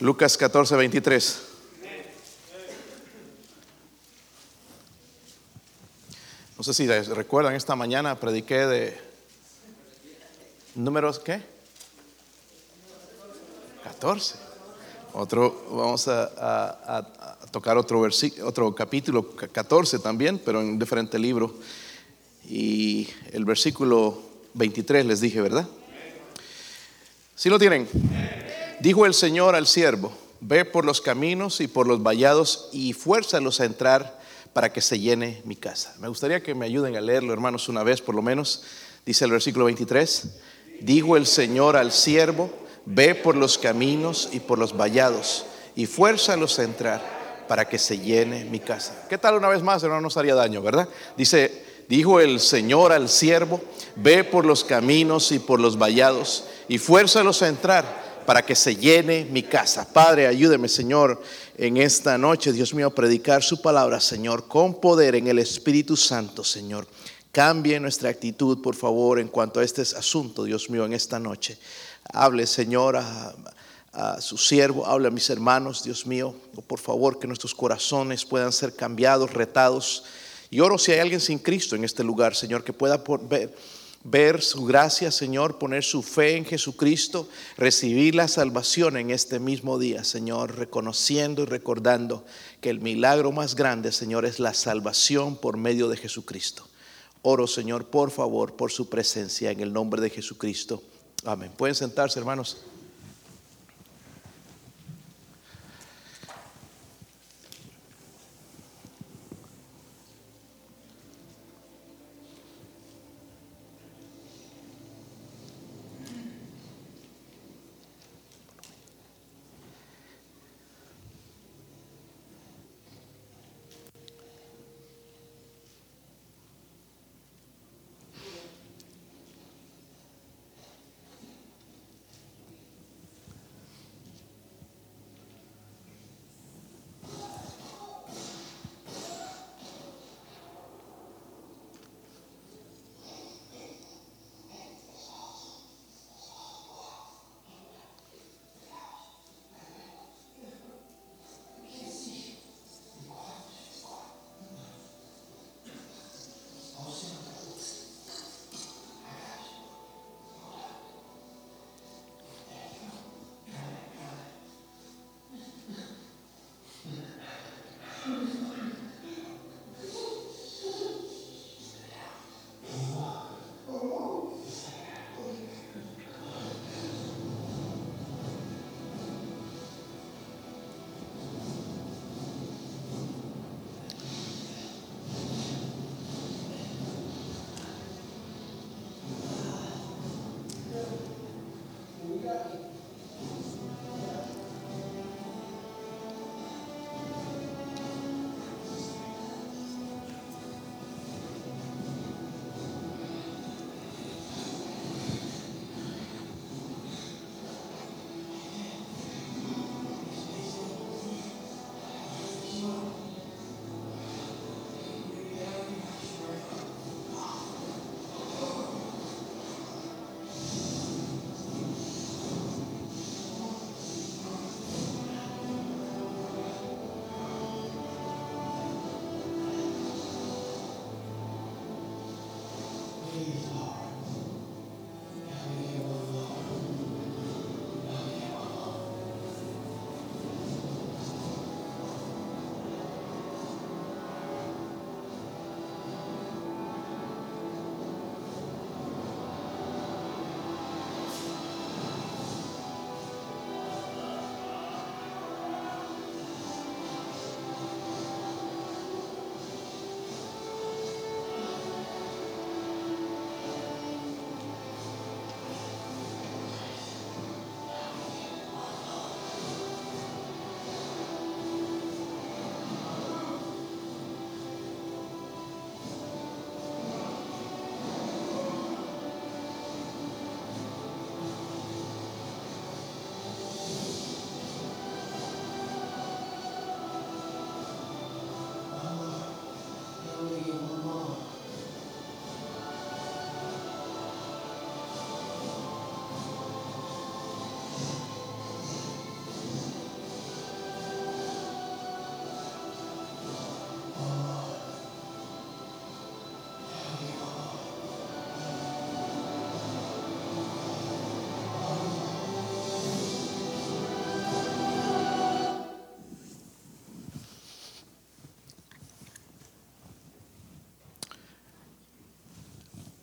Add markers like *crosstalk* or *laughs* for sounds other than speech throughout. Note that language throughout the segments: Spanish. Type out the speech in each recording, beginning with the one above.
Lucas 14, 23. No sé si recuerdan, esta mañana prediqué de números, ¿qué? 14. Otro, vamos a, tocar otro, otro capítulo 14 también, pero en un diferente libro. Y el versículo 23 les dije, ¿verdad? Si lo tienen? Dijo el Señor al siervo, ve por los caminos y por los vallados y fuérzalos a entrar para que se llene mi casa. Me gustaría que me ayuden a leerlo, hermanos, una vez por lo menos. Dice el versículo 23, dijo el Señor al siervo, ve por los caminos y por los vallados y fuérzalos a entrar para que se llene mi casa. ¿Qué tal una vez más, hermano? No nos haría daño, ¿verdad? Dice, dijo el Señor al siervo, ve por los caminos y por los vallados y fuérzalos a entrar para que se llene mi casa. Padre, ayúdeme, Señor, en esta noche, Dios mío, a predicar su palabra, Señor, con poder en el Espíritu Santo, Señor. Cambie nuestra actitud, por favor, en cuanto a este asunto, Dios mío, en esta noche. Hable, Señor, a, su siervo, hable a mis hermanos, Dios mío. Por favor, que nuestros corazones puedan ser cambiados, retados. Y oro si hay alguien sin Cristo en este lugar, Señor, que pueda ver ver su gracia, Señor, poner su fe en Jesucristo, recibir la salvación en este mismo día, Señor, reconociendo y recordando que el milagro más grande, Señor, es la salvación por medio de Jesucristo. Oro, Señor, por favor, por su presencia en el nombre de Jesucristo. Amén. Pueden sentarse, hermanos.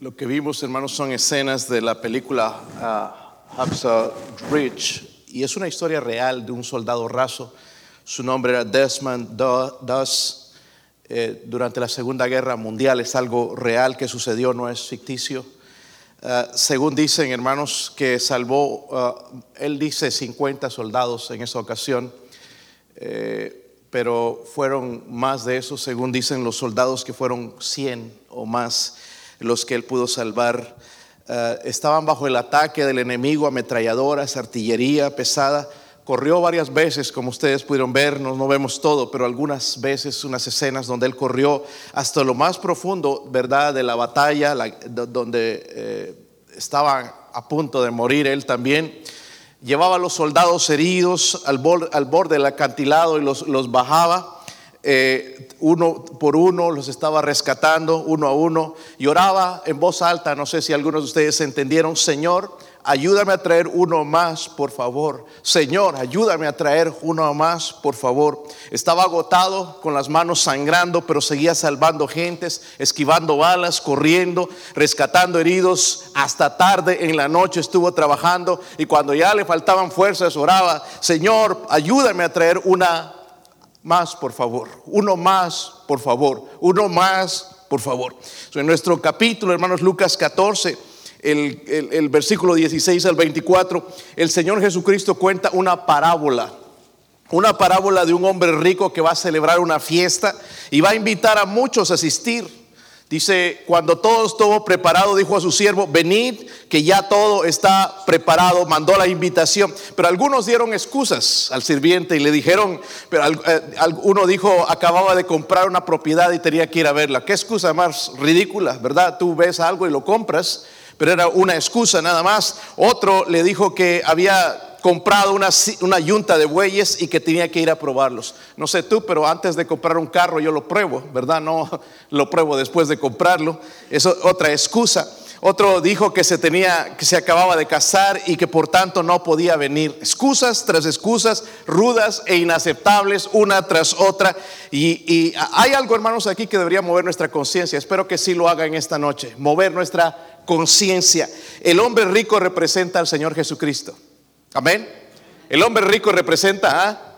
Lo que vimos, hermanos, son escenas de la película uh, Hacksaw Ridge y es una historia real de un soldado raso. Su nombre era Desmond Doss. Eh, durante la Segunda Guerra Mundial es algo real que sucedió, no es ficticio. Uh, según dicen, hermanos, que salvó, uh, él dice 50 soldados en esa ocasión, eh, pero fueron más de eso, según dicen los soldados que fueron 100 o más los que él pudo salvar. Eh, estaban bajo el ataque del enemigo, ametralladoras, artillería pesada. Corrió varias veces, como ustedes pudieron ver, no, no vemos todo, pero algunas veces unas escenas donde él corrió hasta lo más profundo, ¿verdad?, de la batalla, donde eh, estaban a punto de morir él también. Llevaba a los soldados heridos al, al borde del acantilado y los, los bajaba eh, uno por uno, los estaba rescatando uno a uno y oraba en voz alta, no sé si algunos de ustedes entendieron, Señor, ayúdame a traer uno más, por favor. Señor, ayúdame a traer uno más, por favor. Estaba agotado, con las manos sangrando, pero seguía salvando gentes, esquivando balas, corriendo, rescatando heridos. Hasta tarde en la noche estuvo trabajando y cuando ya le faltaban fuerzas, oraba, Señor, ayúdame a traer una más, por favor. Uno más, por favor. Uno más, por favor. en nuestro capítulo, hermanos, Lucas 14, el, el, versículo 16 al 24, el Señor Jesucristo cuenta una parábola. Una parábola de un hombre rico que va a celebrar una fiesta y va a invitar a muchos a asistir. Dice, cuando todo estuvo preparado, dijo a su siervo, venid, que ya todo está preparado, mandó la invitación. Pero algunos dieron excusas al sirviente y le dijeron, pero eh, uno dijo, acababa de comprar una propiedad y tenía que ir a verla. Qué excusa más ridícula, ¿verdad? Tú ves algo y lo compras, pero era una excusa nada más. Otro le dijo que había comprado una, una yunta de bueyes y que tenía que ir a probarlos. No sé tú, pero antes de comprar un carro yo lo pruebo, ¿verdad? No *laughs* lo pruebo después de comprarlo. Es otra excusa. Otro dijo que se tenía, que se acababa de casar y que por tanto no podía venir. Excusas tras excusas, rudas e inaceptables, una tras otra. Y, y hay algo, hermanos, aquí que debería mover nuestra conciencia. Espero que sí lo haga en esta noche. Mover nuestra conciencia. El hombre rico representa al Señor Jesucristo. Amén. El hombre rico representa a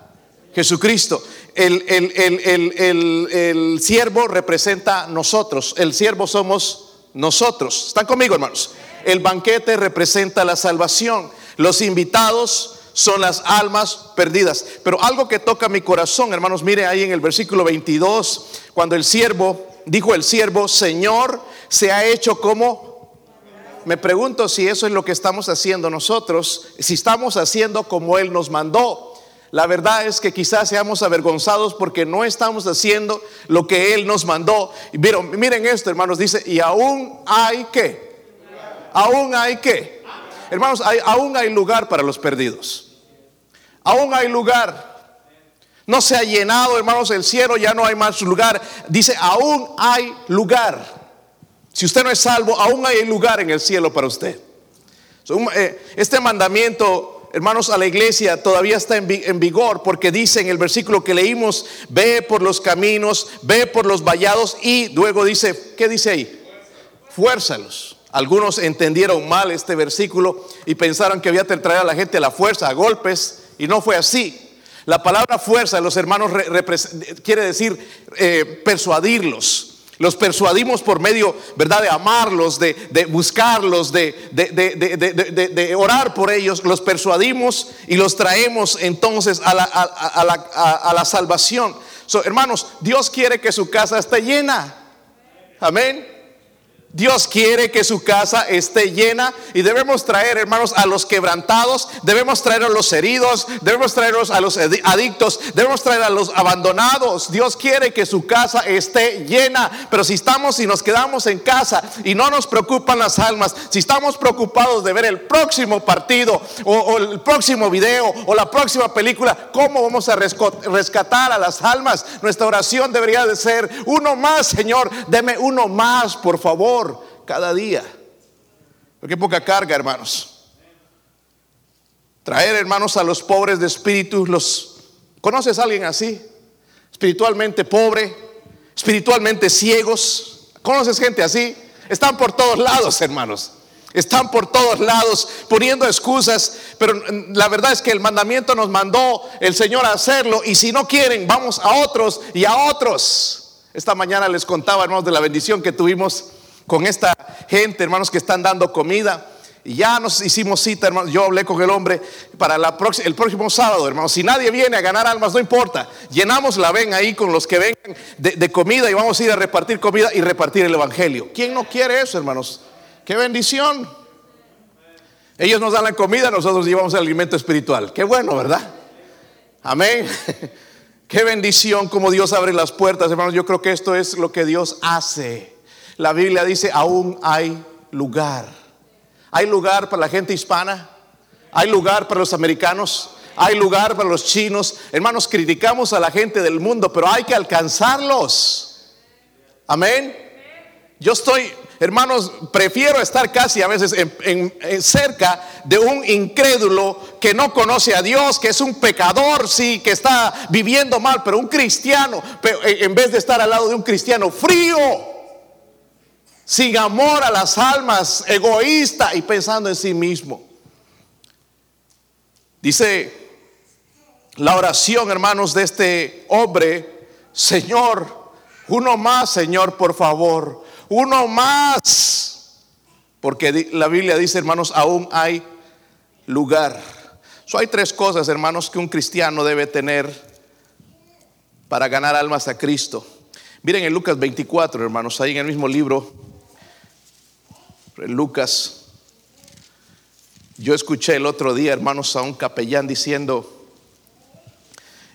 Jesucristo. El, el, siervo representa a nosotros. El siervo somos nosotros. ¿Están conmigo, hermanos? El banquete representa la salvación. Los invitados son las almas perdidas. Pero algo que toca mi corazón, hermanos, mire ahí en el versículo 22, cuando el siervo, dijo el siervo, Señor, se ha hecho como me pregunto si eso es lo que estamos haciendo nosotros, si estamos haciendo como Él nos mandó. La verdad es que quizás seamos avergonzados porque no estamos haciendo lo que Él nos mandó. Miren, miren esto, hermanos, dice, y aún hay que, aún hay que, hermanos, aún hay lugar para los perdidos. Aún hay lugar. No se ha llenado, hermanos, el cielo, ya no hay más lugar. Dice, aún hay lugar. Si usted no es salvo, aún hay lugar en el cielo para usted. Eh, este mandamiento, hermanos, a la iglesia todavía está en vigor porque dice en el versículo que leímos, ve por los caminos, ve por los vallados y luego dice, ¿qué dice ahí? Fuérzalos. Algunos entendieron mal este versículo y pensaron que había que traer a la gente a la fuerza, a golpes, y no fue así. La palabra fuerza, los hermanos, quiere decir eh, persuadirlos los persuadimos por medio, ¿verdad?, de amarlos, de, buscarlos, de, de, orar por ellos. Los persuadimos y los traemos entonces a la, a, la, salvación. hermanos, Dios quiere que su casa esté llena. Amén. Dios quiere que su casa esté llena y debemos traer, hermanos, a los quebrantados, debemos traer a los heridos, debemos traerlos a los adictos, debemos traer a los abandonados. Dios quiere que su casa esté llena, pero si estamos y nos quedamos en casa y no nos preocupan las almas, si estamos preocupados de ver el próximo partido o, o el próximo video o la próxima película, ¿cómo vamos a rescatar a las almas? Nuestra oración debería de ser uno más, Señor, deme uno más, por favor cada día. Porque poca carga, hermanos. Traer, hermanos, a los pobres de espíritu, los ¿conoces a alguien así? Espiritualmente pobre, espiritualmente ciegos. ¿Conoces gente así? Están por todos lados, hermanos. Están por todos lados poniendo excusas, pero la verdad es que el mandamiento nos mandó el Señor a hacerlo y si no quieren, vamos a otros y a otros. Esta mañana les contaba, hermanos, de la bendición que tuvimos con esta gente, hermanos, que están dando comida. Y ya nos hicimos cita, hermanos. Yo hablé con el hombre para el próximo sábado, hermanos. Si nadie viene a ganar almas, no importa. Llenamos la ven ahí con los que vengan de, de comida y vamos a ir a repartir comida y repartir el evangelio. ¿Quién no quiere eso, hermanos? Qué bendición. Ellos nos dan la comida, nosotros llevamos el alimento espiritual. Qué bueno, ¿verdad? Amén. *laughs* Qué bendición como Dios abre las puertas, hermanos. Yo creo que esto es lo que Dios hace. La Biblia dice, aún hay lugar. Hay lugar para la gente hispana. Hay lugar para los americanos. Hay lugar para los chinos. Hermanos, criticamos a la gente del mundo, pero hay que alcanzarlos. Amén. Yo estoy Hermanos, prefiero estar casi a veces en, cerca de un incrédulo que no conoce a Dios, que es un pecador, sí, que está viviendo mal, pero un cristiano, en vez de estar al lado de un cristiano frío, sin amor a las almas, egoísta y pensando en sí mismo. Dice la oración, hermanos, de este hombre, Señor, uno más, Señor, por favor uno más. Porque la Biblia dice, hermanos, aún hay lugar. So, hay tres cosas, hermanos, que un cristiano debe tener para ganar almas a Cristo. Miren en Lucas 24, hermanos, ahí en el mismo libro, Lucas, yo escuché el otro día, hermanos, a un capellán diciendo,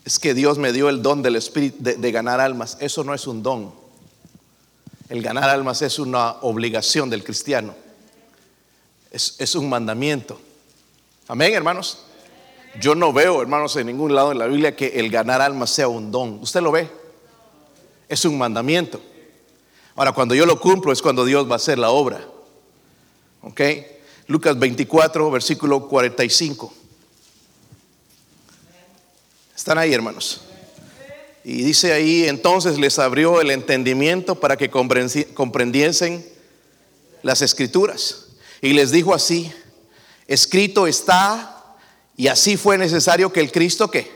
es que Dios me dio el don del Espíritu de ganar almas. Eso no es un don. El ganar almas es una obligación del cristiano. Es, un mandamiento. Amén, hermanos. Yo no veo, hermanos, en ningún lado en la Biblia que el ganar almas sea un don. ¿Usted lo ve? Es un mandamiento. Ahora, cuando yo lo cumplo es cuando Dios va a hacer la obra. ¿Ok? Lucas 24, versículo 45. ¿Están ahí, hermanos? Y dice ahí, entonces les abrió el entendimiento para que comprendiesen las escrituras. Y les dijo así, escrito está, y así fue necesario que el Cristo que,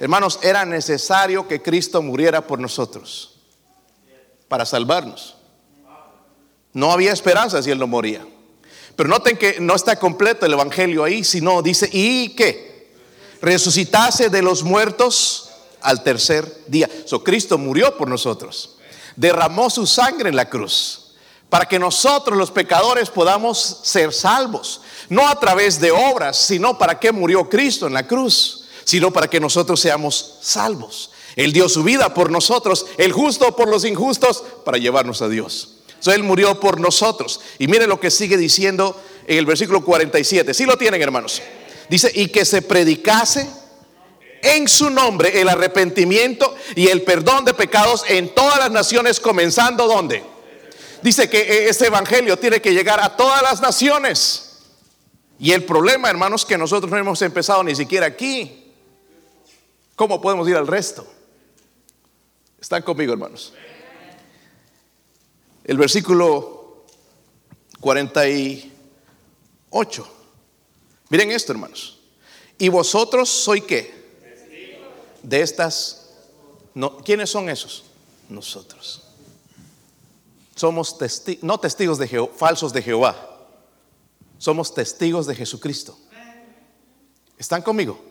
hermanos, era necesario que Cristo muriera por nosotros, para salvarnos. No había esperanza si Él no moría. Pero noten que no está completo el Evangelio ahí, sino dice, ¿y qué? Resucitase de los muertos al tercer día. So, Cristo murió por nosotros, derramó su sangre en la cruz, para que nosotros los pecadores podamos ser salvos, no a través de obras, sino para que murió Cristo en la cruz, sino para que nosotros seamos salvos. Él dio su vida por nosotros, el justo por los injustos, para llevarnos a Dios. So, él murió por nosotros. Y mire lo que sigue diciendo en el versículo 47. Si lo tienen, hermanos. Dice, y que se predicase en su nombre el arrepentimiento y el perdón de pecados en todas las naciones, comenzando donde. Dice que este evangelio tiene que llegar a todas las naciones. Y el problema, hermanos, que nosotros no hemos empezado ni siquiera aquí. ¿Cómo podemos ir al resto? Están conmigo, hermanos. El versículo 48. Miren esto, hermanos. Y vosotros soy qué? de estas, no, ¿quiénes son esos? Nosotros. Somos testigos, no testigos de Jehová, falsos de Jehová. Somos testigos de Jesucristo. ¿Están conmigo?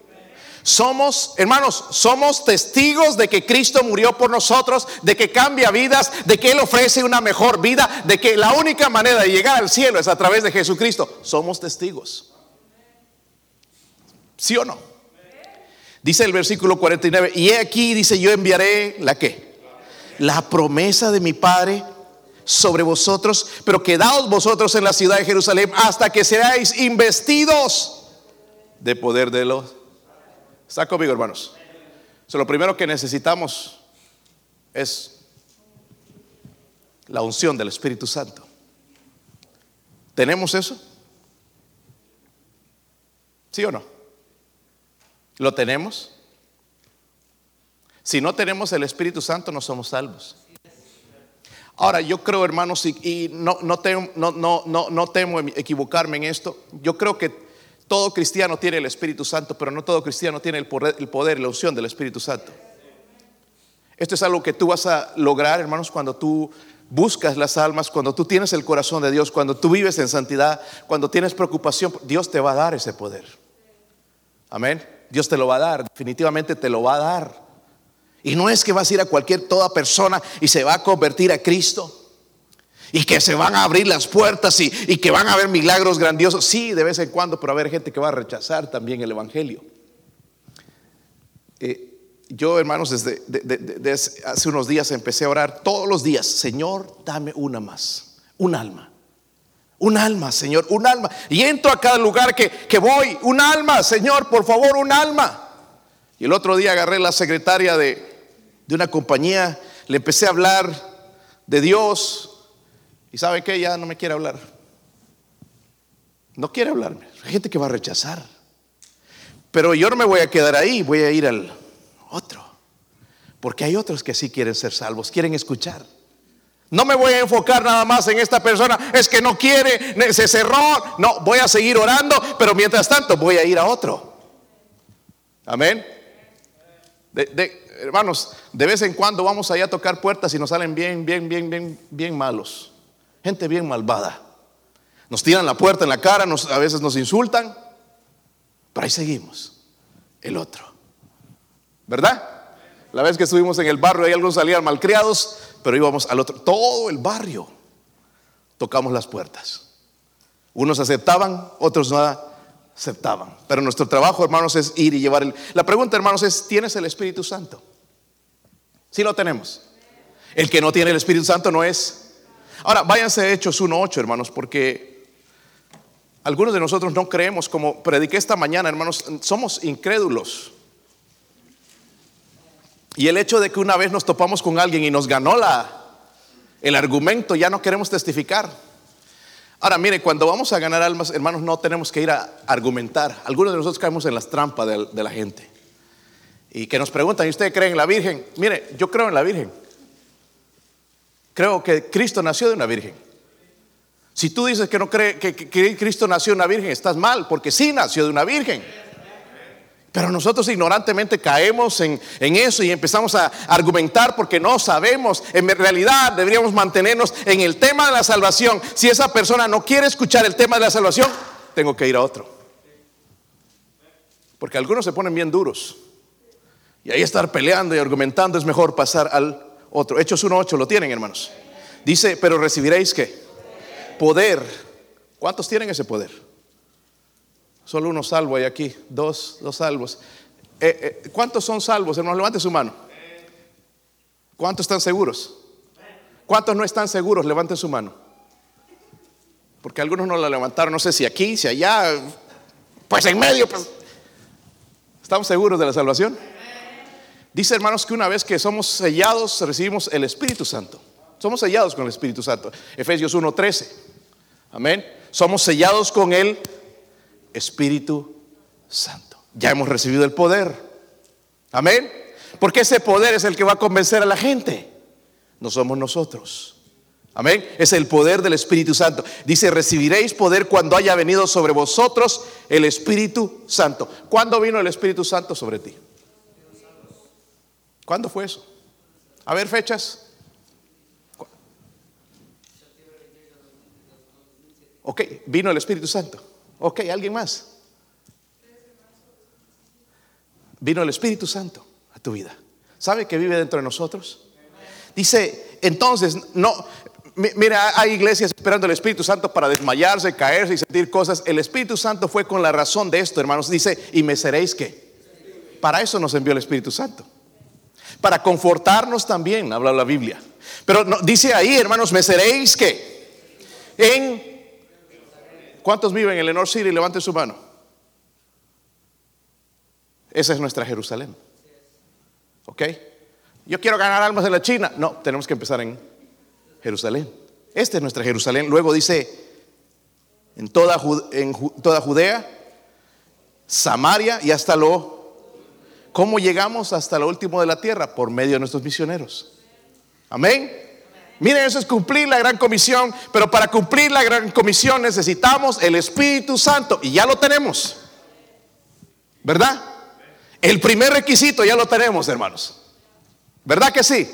Somos, hermanos, somos testigos de que Cristo murió por nosotros, de que cambia vidas, de que Él ofrece una mejor vida, de que la única manera de llegar al cielo es a través de Jesucristo. Somos testigos. ¿Sí o no? Dice el versículo 49, y aquí dice, yo enviaré la que? La promesa de mi Padre sobre vosotros, pero quedaos vosotros en la ciudad de Jerusalén hasta que seáis investidos de poder de los... ¿Está conmigo, hermanos? lo primero que necesitamos es la unción del Espíritu Santo. ¿Tenemos eso? ¿Sí o no? ¿Lo tenemos? Si no tenemos el Espíritu Santo, no somos salvos. Ahora, yo creo, hermanos, y, no, no, temo, no, no, no temo equivocarme en esto, yo creo que todo cristiano tiene el Espíritu Santo, pero no todo cristiano tiene el poder, el poder la unción del Espíritu Santo. Esto es algo que tú vas a lograr, hermanos, cuando tú buscas las almas, cuando tú tienes el corazón de Dios, cuando tú vives en santidad, cuando tienes preocupación, Dios te va a dar ese poder. Amén. Dios te lo va a dar, definitivamente te lo va a dar. Y no es que vas a ir a cualquier toda persona y se va a convertir a Cristo. Y que se van a abrir las puertas y, que van a haber milagros grandiosos. Sí, de vez en cuando, pero va a haber gente que va a rechazar también el Evangelio. Eh, yo, hermanos, desde, desde, hace unos días empecé a orar todos los días. Señor, dame una más. Un alma. Un alma, Señor, un alma. Y entro a cada lugar que, que voy. Un alma, Señor, por favor, un alma. Y el otro día agarré la secretaria de, de una compañía, le empecé a hablar de Dios y sabe que ya no me quiere hablar. No quiere hablarme. Hay gente que va a rechazar. Pero yo no me voy a quedar ahí, voy a ir al otro. Porque hay otros que sí quieren ser salvos, quieren escuchar. No me voy a enfocar nada más en esta persona, es que no quiere, se cerró. No, voy a seguir orando, pero mientras tanto voy a ir a otro. Amén. Hermanos, de vez en cuando vamos allá a tocar puertas y nos salen bien, bien, bien, bien, bien malos. Gente bien malvada. Nos tiran la puerta en la cara, a veces nos insultan, pero ahí seguimos. El otro. ¿Verdad? La vez que estuvimos en el barrio, ahí algunos salían malcriados, pero íbamos al otro. Todo el barrio tocamos las puertas. Unos aceptaban, otros no aceptaban. Pero nuestro trabajo, hermanos, es ir y llevar el... La pregunta, hermanos, es, ¿tienes el Espíritu Santo? Sí lo tenemos. El que no tiene el Espíritu Santo no es. Ahora, váyanse a Hechos 1.8, hermanos, porque algunos de nosotros no creemos, como prediqué esta mañana, hermanos, somos incrédulos. Y el hecho de que una vez nos topamos con alguien y nos ganó la, el argumento, ya no queremos testificar. Ahora, mire, cuando vamos a ganar almas, hermanos, no tenemos que ir a argumentar. Algunos de nosotros caemos en las trampas de la gente y que nos preguntan, ¿y usted cree en la Virgen? Mire, yo creo en la Virgen. Creo que Cristo nació de una Virgen. Si tú dices que no cree que, Cristo nació de una Virgen, estás mal, porque sí nació de una Virgen. Pero nosotros ignorantemente caemos en, en, eso y empezamos a argumentar porque no sabemos. En realidad deberíamos mantenernos en el tema de la salvación. Si esa persona no quiere escuchar el tema de la salvación, tengo que ir a otro. Porque algunos se ponen bien duros. Y ahí estar peleando y argumentando es mejor pasar al otro. Hechos 1.8, ¿lo tienen hermanos? Dice, pero recibiréis qué? Poder. ¿Cuántos tienen ese poder? Solo uno salvo hay aquí, dos, dos salvos. Eh, eh, ¿Cuántos son salvos? Hermanos, levante su mano. ¿Cuántos están seguros? ¿Cuántos no están seguros? Levante su mano. Porque algunos no la levantaron, no sé si aquí, si allá, pues en medio. Pues. ¿Estamos seguros de la salvación? Dice hermanos que una vez que somos sellados recibimos el Espíritu Santo. Somos sellados con el Espíritu Santo. Efesios 1:13. Amén. Somos sellados con el Espíritu Santo. Ya hemos recibido el poder. Amén. Porque ese poder es el que va a convencer a la gente. No somos nosotros. Amén. Es el poder del Espíritu Santo. Dice, recibiréis poder cuando haya venido sobre vosotros el Espíritu Santo. ¿Cuándo vino el Espíritu Santo sobre ti? ¿Cuándo fue eso? A ver, fechas. Ok, vino el Espíritu Santo. Ok, ¿alguien más? Vino el Espíritu Santo a tu vida. ¿Sabe que vive dentro de nosotros? Dice, entonces, no, mira, hay iglesias esperando el Espíritu Santo para desmayarse, caerse y sentir cosas. El Espíritu Santo fue con la razón de esto, hermanos. Dice, y me seréis que. Para eso nos envió el Espíritu Santo para confortarnos también, habla la Biblia. Pero dice ahí, hermanos, me seréis que en... ¿Cuántos viven en el North City? Levante su mano. Esa es nuestra Jerusalén. ¿Ok? Yo quiero ganar almas de la China. No, tenemos que empezar en Jerusalén. Esta es nuestra Jerusalén. Luego dice, en toda Judea, Samaria y hasta lo ¿Cómo llegamos hasta lo último de la tierra? Por medio de nuestros misioneros. Amén. Miren, eso es cumplir la gran comisión, pero para cumplir la gran comisión necesitamos el Espíritu Santo y ya lo tenemos. ¿Verdad? El primer requisito ya lo tenemos, hermanos. ¿Verdad que sí?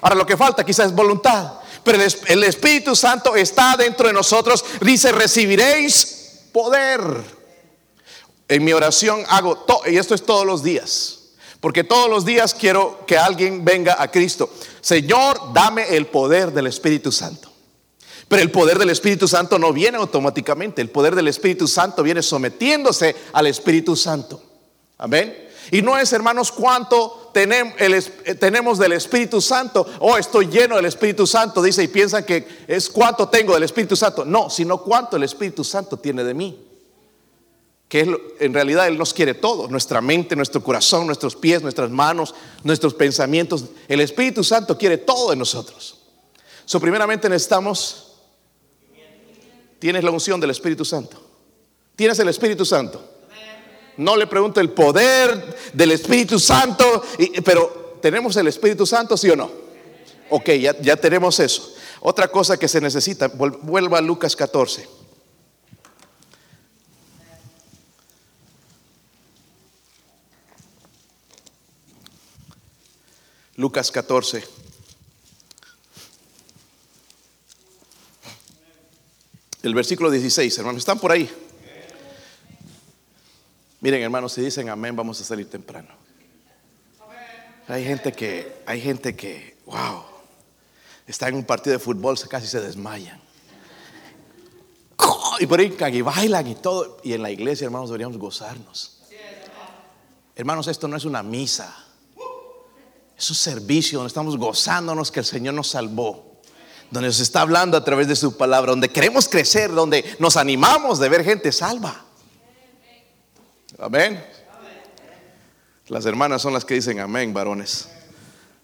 Ahora lo que falta quizás es voluntad. Pero el Espíritu Santo está dentro de nosotros. Dice, recibiréis poder. En mi oración hago todo, y esto es todos los días. Porque todos los días quiero que alguien venga a Cristo. Señor, dame el poder del Espíritu Santo. Pero el poder del Espíritu Santo no viene automáticamente. El poder del Espíritu Santo viene sometiéndose al Espíritu Santo. Amén. Y no es, hermanos, cuánto eh, tenemos del Espíritu Santo. Oh, estoy lleno del Espíritu Santo, dice, y piensan que es cuánto tengo del Espíritu Santo. No, sino cuánto el Espíritu Santo tiene de mí. Que en realidad Él nos quiere todo, nuestra mente, nuestro corazón, nuestros pies, nuestras manos, nuestros pensamientos. El Espíritu Santo quiere todo de nosotros. So, primeramente necesitamos, tienes la unción del Espíritu Santo. Tienes el Espíritu Santo. No le pregunto el poder del Espíritu Santo, pero ¿tenemos el Espíritu Santo, sí o no? Ok, ya, ya tenemos eso. Otra cosa que se necesita, vuelva a Lucas 14. Lucas 14. El versículo 16, hermanos, ¿están por ahí? Miren, hermanos, si dicen amén, vamos a salir temprano. Hay gente que, hay gente que, wow, está en un partido de fútbol, casi se desmayan. Y brincan y bailan y todo. Y en la iglesia, hermanos, deberíamos gozarnos. Hermanos, esto no es una misa. Es un servicio donde estamos gozándonos que el Señor nos salvó. Donde nos está hablando a través de su palabra. Donde queremos crecer. Donde nos animamos de ver gente salva. Amén. Las hermanas son las que dicen amén, varones.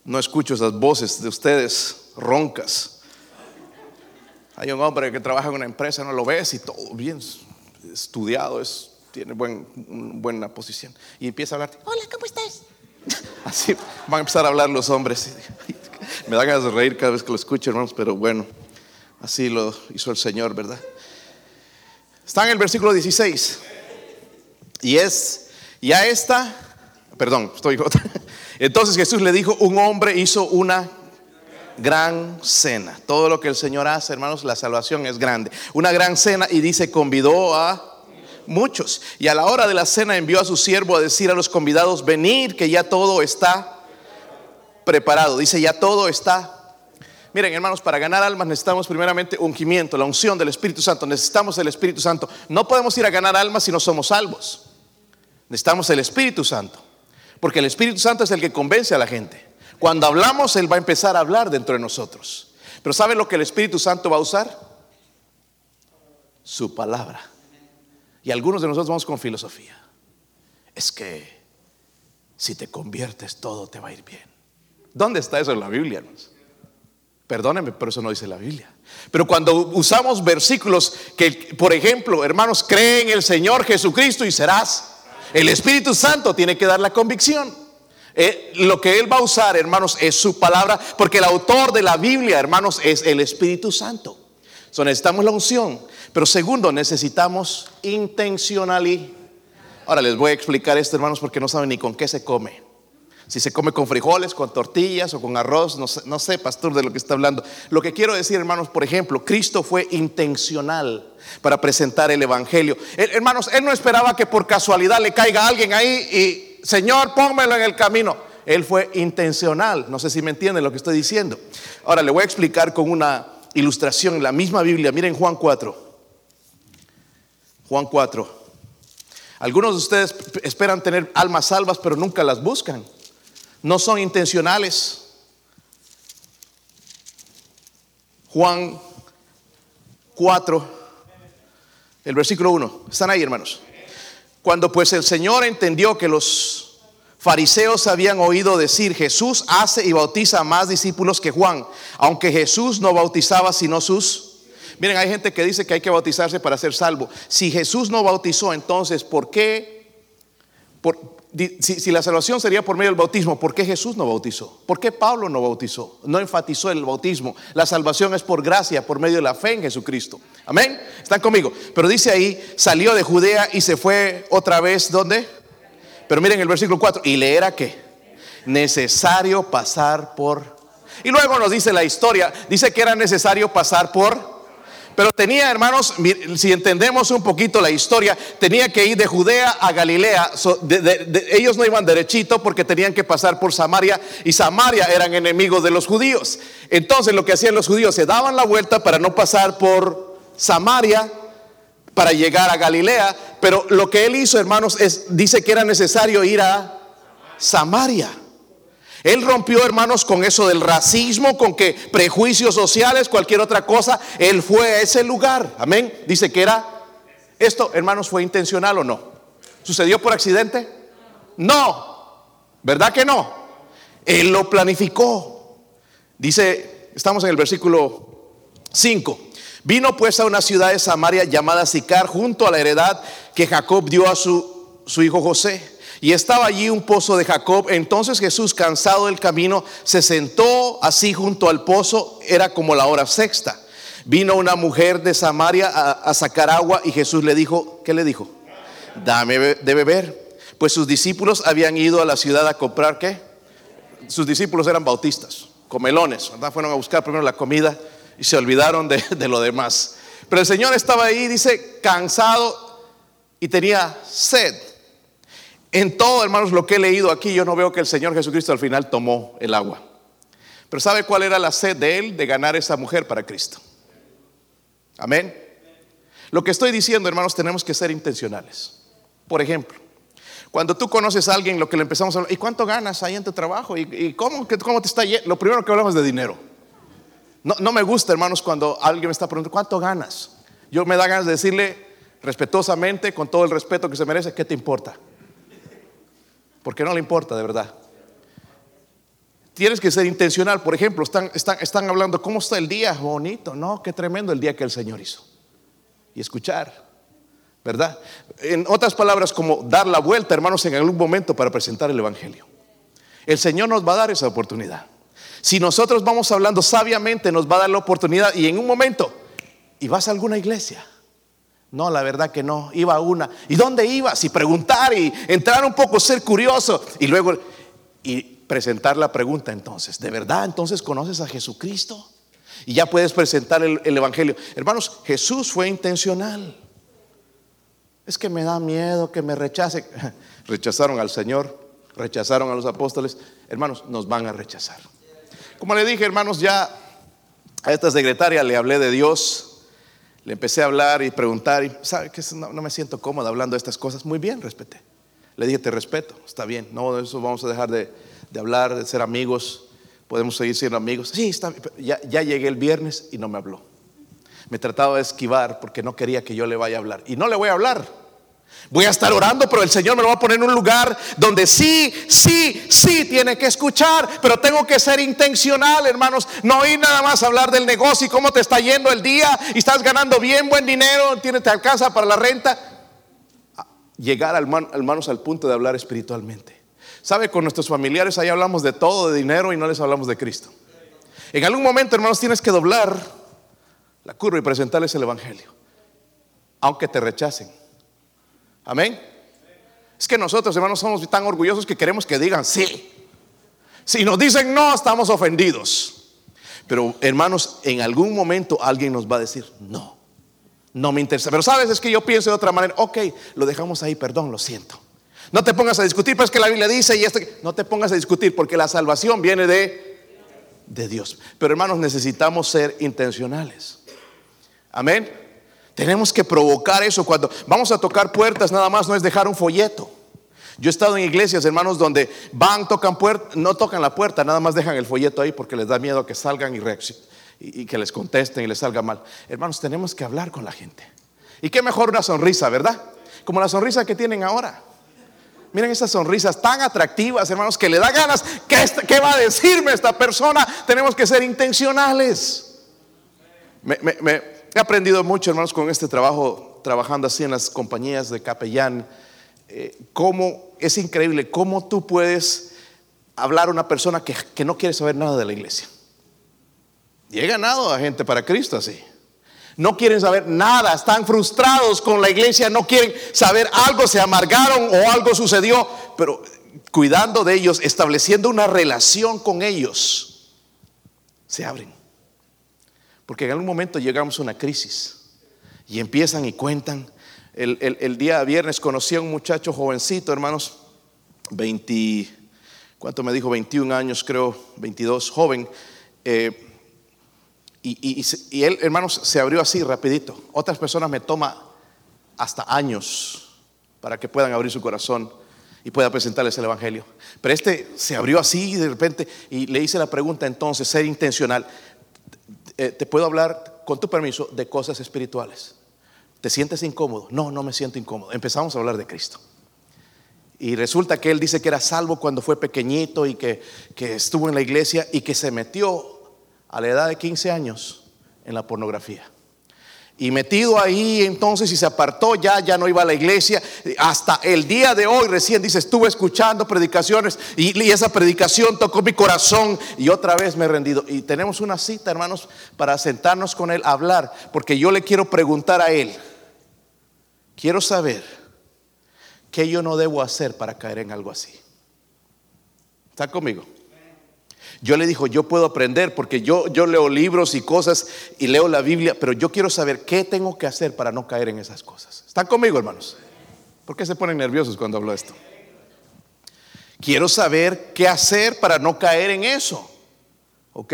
No escucho esas voces de ustedes roncas. Hay un hombre que trabaja en una empresa, no lo ves y todo bien estudiado, es, tiene buen, buena posición. Y empieza a hablar, hola, ¿cómo estás? Así van a empezar a hablar los hombres. Me da ganas de reír cada vez que lo escucho, hermanos, pero bueno, así lo hizo el Señor, ¿verdad? Está en el versículo 16. Y es, ya está, perdón, estoy Entonces Jesús le dijo, un hombre hizo una gran cena. Todo lo que el Señor hace, hermanos, la salvación es grande. Una gran cena y dice, convidó a muchos. Y a la hora de la cena envió a su siervo a decir a los convidados, venid que ya todo está preparado. Dice, ya todo está Miren, hermanos, para ganar almas necesitamos primeramente ungimiento, la unción del Espíritu Santo. Necesitamos el Espíritu Santo. No podemos ir a ganar almas si no somos salvos. Necesitamos el Espíritu Santo, porque el Espíritu Santo es el que convence a la gente. Cuando hablamos, Él va a empezar a hablar dentro de nosotros. Pero ¿sabe lo que el Espíritu Santo va a usar? Su palabra. Y algunos de nosotros vamos con filosofía. Es que si te conviertes todo te va a ir bien. ¿Dónde está eso en la Biblia, hermanos? Perdónenme, pero eso no dice la Biblia. Pero cuando usamos versículos que, por ejemplo, hermanos, creen en el Señor Jesucristo y serás el Espíritu Santo tiene que dar la convicción. Eh, lo que Él va a usar, hermanos, es su palabra, porque el autor de la Biblia, hermanos, es el Espíritu Santo. So, necesitamos la unción, pero segundo, necesitamos intencionalidad. Ahora les voy a explicar esto, hermanos, porque no saben ni con qué se come. Si se come con frijoles, con tortillas o con arroz, no sé, pastor, de lo que está hablando. Lo que quiero decir, hermanos, por ejemplo, Cristo fue intencional para presentar el Evangelio. Hermanos, Él no esperaba que por casualidad le caiga alguien ahí y, Señor, pónmelo en el camino. Él fue intencional. No sé si me entienden lo que estoy diciendo. Ahora le voy a explicar con una ilustración en la misma Biblia. Miren Juan 4. Juan 4. Algunos de ustedes esperan tener almas salvas, pero nunca las buscan no son intencionales. Juan 4, el versículo 1. ¿Están ahí, hermanos? Cuando pues el Señor entendió que los fariseos habían oído decir, Jesús hace y bautiza más discípulos que Juan, aunque Jesús no bautizaba sino sus... Miren, hay gente que dice que hay que bautizarse para ser salvo. Si Jesús no bautizó, entonces, ¿por qué si, la salvación sería por medio del bautismo, ¿por qué Jesús no bautizó? ¿Por qué Pablo no bautizó? No enfatizó el bautismo. La salvación es por gracia, por medio de la fe en Jesucristo. Amén. ¿Están conmigo? Pero dice ahí, salió de Judea y se fue otra vez, ¿dónde? Pero miren el versículo 4, y le era que necesario pasar por... Y luego nos dice la historia, dice que era necesario pasar por pero tenía, hermanos, si entendemos un poquito la historia, tenía que ir de Judea a Galilea. ellos no iban derechito porque tenían que pasar por Samaria y Samaria eran enemigos de los judíos. Entonces lo que hacían los judíos, se daban la vuelta para no pasar por Samaria para llegar a Galilea. Pero lo que él hizo, hermanos, es, dice que era necesario ir a Samaria. Él rompió, hermanos, con eso del racismo, con que prejuicios sociales, cualquier otra cosa. Él fue a ese lugar. Amén. Dice que era, esto, hermanos, fue intencional o no. ¿Sucedió por accidente? No. ¿Verdad que no? Él lo planificó. Dice, estamos en el versículo 5. Vino pues a una ciudad de Samaria llamada Sicar, junto a la heredad que Jacob dio a su, su hijo José. Y estaba allí un pozo de Jacob. Entonces Jesús, cansado del camino, se sentó así junto al pozo. Era como la hora sexta. Vino una mujer de Samaria a, sacar agua y Jesús le dijo, ¿qué le dijo? Dame de beber. Pues sus discípulos habían ido a la ciudad a comprar qué? Sus discípulos eran bautistas, comelones, ¿verdad? Fueron a buscar primero la comida y se olvidaron de, de lo demás. Pero el Señor estaba ahí, dice, cansado y tenía sed. En todo, hermanos, lo que he leído aquí, yo no veo que el Señor Jesucristo al final tomó el agua. Pero ¿sabe cuál era la sed de él de ganar esa mujer para Cristo? Amén. Lo que estoy diciendo, hermanos, tenemos que ser intencionales. Por ejemplo, cuando tú conoces a alguien, lo que le empezamos a hablar, ¿y cuánto ganas ahí en tu trabajo? ¿Y, cómo, cómo, te está yendo? Lo primero que hablamos es de dinero. No, no me gusta, hermanos, cuando alguien me está preguntando, ¿cuánto ganas? Yo me da ganas de decirle respetuosamente, con todo el respeto que se merece, ¿qué te importa? Porque no le importa de verdad. Tienes que ser intencional. Por ejemplo, están, están, están hablando, ¿cómo está el día? Bonito, ¿no? Qué tremendo el día que el Señor hizo. Y escuchar, ¿verdad? En otras palabras, como dar la vuelta, hermanos, en algún momento para presentar el Evangelio. El Señor nos va a dar esa oportunidad. Si nosotros vamos hablando sabiamente, nos va a dar la oportunidad y en un momento, y vas a alguna iglesia, no, la verdad que no. Iba una. ¿Y dónde ibas? Y preguntar y entrar un poco, ser curioso. Y luego, y presentar la pregunta entonces. ¿De verdad entonces conoces a Jesucristo? Y ya puedes presentar el, Evangelio. Hermanos, Jesús fue intencional. Es que me da miedo que me rechace. *laughs* Rechazaron al Señor, rechazaron a los apóstoles. Hermanos, nos van a rechazar. Como le dije, hermanos, ya a esta secretaria le hablé de Dios le empecé a hablar y preguntar, y sabe que no, me siento cómoda hablando de estas cosas. Muy bien, respeté. Le dije, te respeto, está bien, no, eso vamos a dejar de, hablar, de ser amigos, podemos seguir siendo amigos. Sí, está Ya, ya llegué el viernes y no me habló. Me trataba de esquivar porque no quería que yo le vaya a hablar. Y no le voy a hablar. Voy a estar orando, pero el Señor me lo va a poner en un lugar donde sí, sí, sí tiene que escuchar, pero tengo que ser intencional, hermanos. No ir nada más a hablar del negocio y cómo te está yendo el día y estás ganando bien, buen dinero, tiene, te alcanza para la renta. Llegar, hermanos, al punto de hablar espiritualmente. ¿Sabe? Con nuestros familiares ahí hablamos de todo, de dinero y no les hablamos de Cristo. En algún momento, hermanos, tienes que doblar la curva y presentarles el Evangelio, aunque te rechacen. Amén. Es que nosotros, hermanos, somos tan orgullosos que queremos que digan sí. Si nos dicen no, estamos ofendidos. Pero, hermanos, en algún momento alguien nos va a decir no. No me interesa. Pero sabes, es que yo pienso de otra manera. Ok, lo dejamos ahí, perdón, lo siento. No te pongas a discutir, pues que la Biblia dice y esto. No te pongas a discutir porque la salvación viene de, de Dios. Pero hermanos, necesitamos ser intencionales. Amén. Tenemos que provocar eso. Cuando vamos a tocar puertas, nada más no es dejar un folleto. Yo he estado en iglesias, hermanos, donde van, tocan puerta, no tocan la puerta, nada más dejan el folleto ahí porque les da miedo que salgan y, y que les contesten y les salga mal. Hermanos, tenemos que hablar con la gente. Y qué mejor una sonrisa, ¿verdad? Como la sonrisa que tienen ahora. Miren esas sonrisas tan atractivas, hermanos, que le da ganas. ¿Qué, qué va a decirme esta persona? Tenemos que ser intencionales. me, He aprendido mucho, hermanos, con este trabajo, trabajando así en las compañías de capellán. eh, cómo es increíble cómo tú puedes hablar a una persona que, que no quiere saber nada de la iglesia. Y he ganado a gente para Cristo así. No quieren saber nada, están frustrados con la iglesia, no quieren saber algo, se amargaron o algo sucedió, pero cuidando de ellos, estableciendo una relación con ellos, se abren. Porque en algún momento llegamos a una crisis y empiezan y cuentan. El, día viernes conocí a un muchacho jovencito, hermanos, 20, ¿cuánto me dijo? 21 años, creo, 22, joven. Eh, y, él, hermanos, se abrió así rapidito. Otras personas me toma hasta años para que puedan abrir su corazón y pueda presentarles el Evangelio. Pero este se abrió así de repente y le hice la pregunta entonces, ser intencional. Eh, te puedo hablar, con tu permiso, de cosas espirituales. ¿Te sientes incómodo? No, no me siento incómodo. Empezamos a hablar de Cristo. Y resulta que él dice que era salvo cuando fue pequeñito y que, que estuvo en la iglesia y que se metió a la edad de 15 años en la pornografía. Y metido ahí entonces y se apartó ya, ya no iba a la iglesia. Hasta el día de hoy recién dice, estuve escuchando predicaciones y, y, esa predicación tocó mi corazón y otra vez me he rendido. Y tenemos una cita, hermanos, para sentarnos con él a hablar, porque yo le quiero preguntar a él, quiero saber qué yo no debo hacer para caer en algo así. ¿Está conmigo? Yo le dijo, yo puedo aprender porque yo, yo leo libros y cosas y leo la Biblia, pero yo quiero saber qué tengo que hacer para no caer en esas cosas. ¿Están conmigo, hermanos? ¿Por qué se ponen nerviosos cuando hablo esto? Quiero saber qué hacer para no caer en eso. ¿Ok?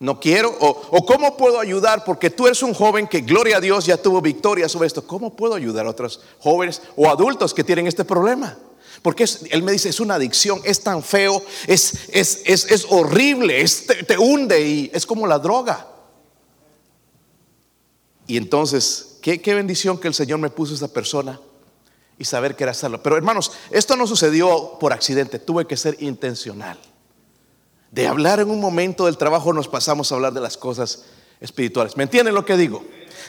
No quiero, o, o, cómo puedo ayudar, porque tú eres un joven que, gloria a Dios, ya tuvo victoria sobre esto. ¿Cómo puedo ayudar a otros jóvenes o adultos que tienen este problema? Porque él me dice, es una adicción, es tan feo, es, es, es, horrible, te, hunde y es como la droga. Y entonces, ¿qué, qué bendición que el Señor me puso a esa persona y saber que era hacerlo. Pero hermanos, esto no sucedió por accidente, tuve que ser intencional. De hablar en un momento del trabajo nos pasamos a hablar de las cosas espirituales. ¿Me entienden lo que digo?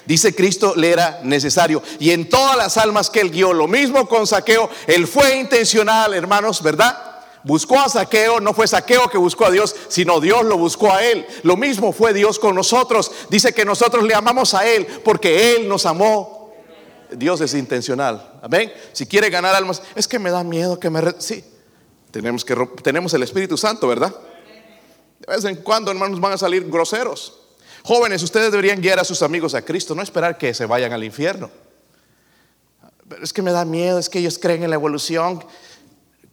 Dice Cristo le era necesario. Y en todas las almas que él guió, lo mismo con saqueo, él fue intencional, hermanos, ¿verdad? Buscó a Saqueo, no fue Saqueo que buscó a Dios, sino Dios lo buscó a él. Lo mismo fue Dios con nosotros. Dice que nosotros le amamos a él porque él nos amó. Dios es intencional. Amén. Si quiere ganar almas, es que me da miedo que me... Sí, tenemos, que, tenemos el Espíritu Santo, ¿verdad? De vez en cuando, hermanos, van a salir groseros. Jóvenes, ustedes deberían guiar a sus amigos a Cristo, no esperar que se vayan al infierno. Pero es que me da miedo, es que ellos creen en la evolución.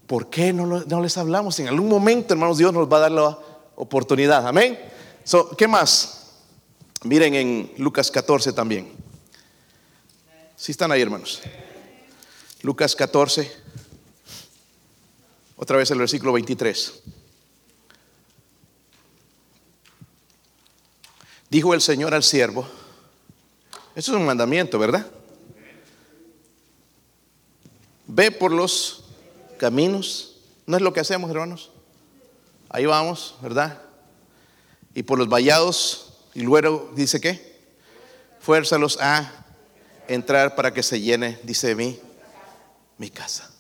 ¿Por qué no, les hablamos? En algún momento, hermanos, Dios nos va a dar la oportunidad. Amén. ¿Qué más? Miren en Lucas 14 también. Si están ahí, hermanos. Lucas 14. Otra vez el versículo 23. Dijo el Señor al siervo, eso es un mandamiento, ¿verdad? Ve por los caminos, ¿no es lo que hacemos, hermanos? Ahí vamos, ¿verdad? Y por los vallados, y luego dice qué? Fuérzalos a entrar para que se llene, dice mí, mi casa.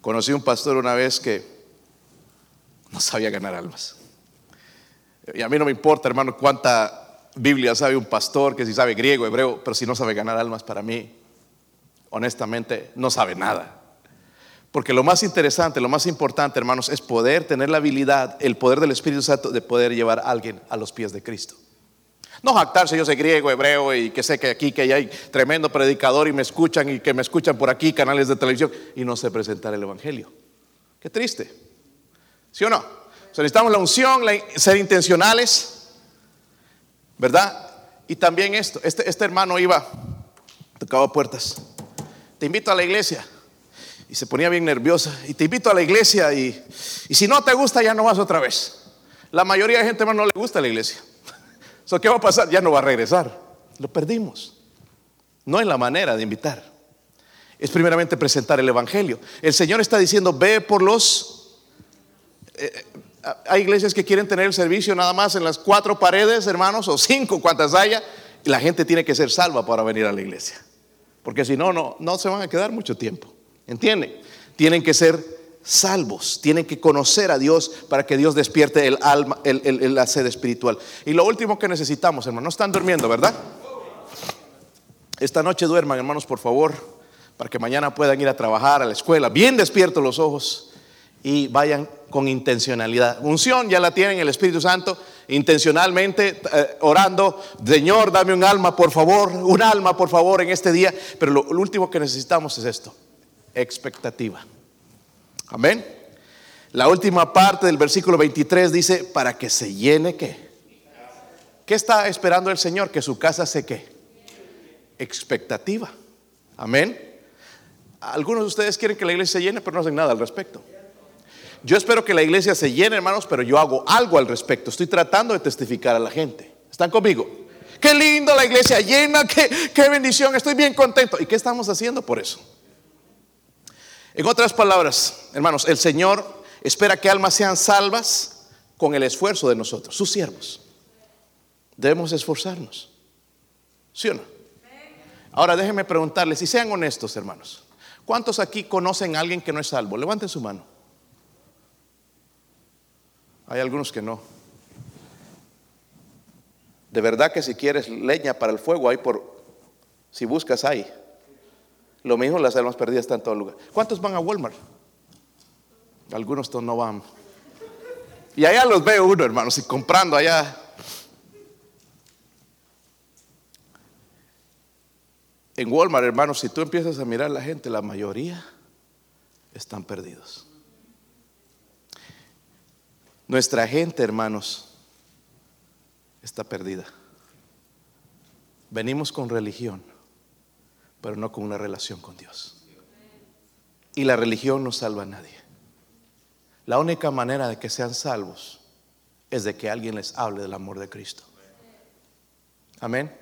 Conocí un pastor una vez que no sabía ganar almas. Y a mí no me importa, hermano, cuánta Biblia sabe un pastor, que si sabe griego, hebreo, pero si no sabe ganar almas para mí, honestamente, no sabe nada. Porque lo más interesante, lo más importante, hermanos, es poder tener la habilidad, el poder del Espíritu Santo de poder llevar a alguien a los pies de Cristo. No jactarse, yo soy griego, hebreo y que sé que aquí que hay tremendo predicador y me escuchan y que me escuchan por aquí, canales de televisión, y no sé presentar el Evangelio. Qué triste. ¿Sí o no? necesitamos la unción, ser intencionales, ¿verdad? Y también esto, este, este hermano iba, tocaba puertas. Te invito a la iglesia. Y se ponía bien nerviosa. Y te invito a la iglesia y, y si no te gusta ya no vas otra vez. La mayoría de gente hermano no le gusta la iglesia. *laughs* So, ¿Qué va a pasar? Ya no va a regresar. Lo perdimos. No es la manera de invitar. Es primeramente presentar el Evangelio. El Señor está diciendo, ve por los... Eh, hay iglesias que quieren tener el servicio nada más en las cuatro paredes, hermanos, o cinco, cuantas haya, y la gente tiene que ser salva para venir a la iglesia. Porque si no, no, no se van a quedar mucho tiempo. ¿Entiende? Tienen que ser salvos, tienen que conocer a Dios para que Dios despierte el alma, el, la sed espiritual. Y lo último que necesitamos, hermanos, no están durmiendo, ¿verdad? Esta noche duerman, hermanos, por favor, para que mañana puedan ir a trabajar a la escuela, bien despiertos los ojos y vayan con intencionalidad. Unción ya la tienen el Espíritu Santo, intencionalmente eh, orando, Señor, dame un alma, por favor, un alma, por favor, en este día. Pero lo último que necesitamos es esto, expectativa. Amén. La última parte del versículo 23 dice, para que se llene qué. ¿Qué está esperando el Señor? Que su casa se qué. Expectativa. Amén. Algunos de ustedes quieren que la iglesia se llene, pero no hacen nada al respecto. Yo espero que la iglesia se llene, hermanos, pero yo hago algo al respecto. Estoy tratando de testificar a la gente. ¿Están conmigo? Qué lindo la iglesia llena, qué, bendición, estoy bien contento. ¿Y qué estamos haciendo por eso? En otras palabras, hermanos, el Señor espera que almas sean salvas con el esfuerzo de nosotros, sus siervos. Debemos esforzarnos. ¿Sí o no? Ahora déjenme preguntarles, y sean honestos, hermanos. ¿Cuántos aquí conocen a alguien que no es salvo? Levanten su mano. Hay algunos que no. De verdad que si quieres leña para el fuego, hay por, si buscas, hay. Lo mismo las almas perdidas están en todo lugar. ¿Cuántos van a Walmart? Algunos no van. Y allá los veo uno, hermanos, y comprando allá. En Walmart, hermanos, si tú empiezas a mirar a la gente, la mayoría están perdidos. Nuestra gente, hermanos, está perdida. Venimos con religión pero no con una relación con Dios. Y la religión no salva a nadie. La única manera de que sean salvos es de que alguien les hable del amor de Cristo. Amén.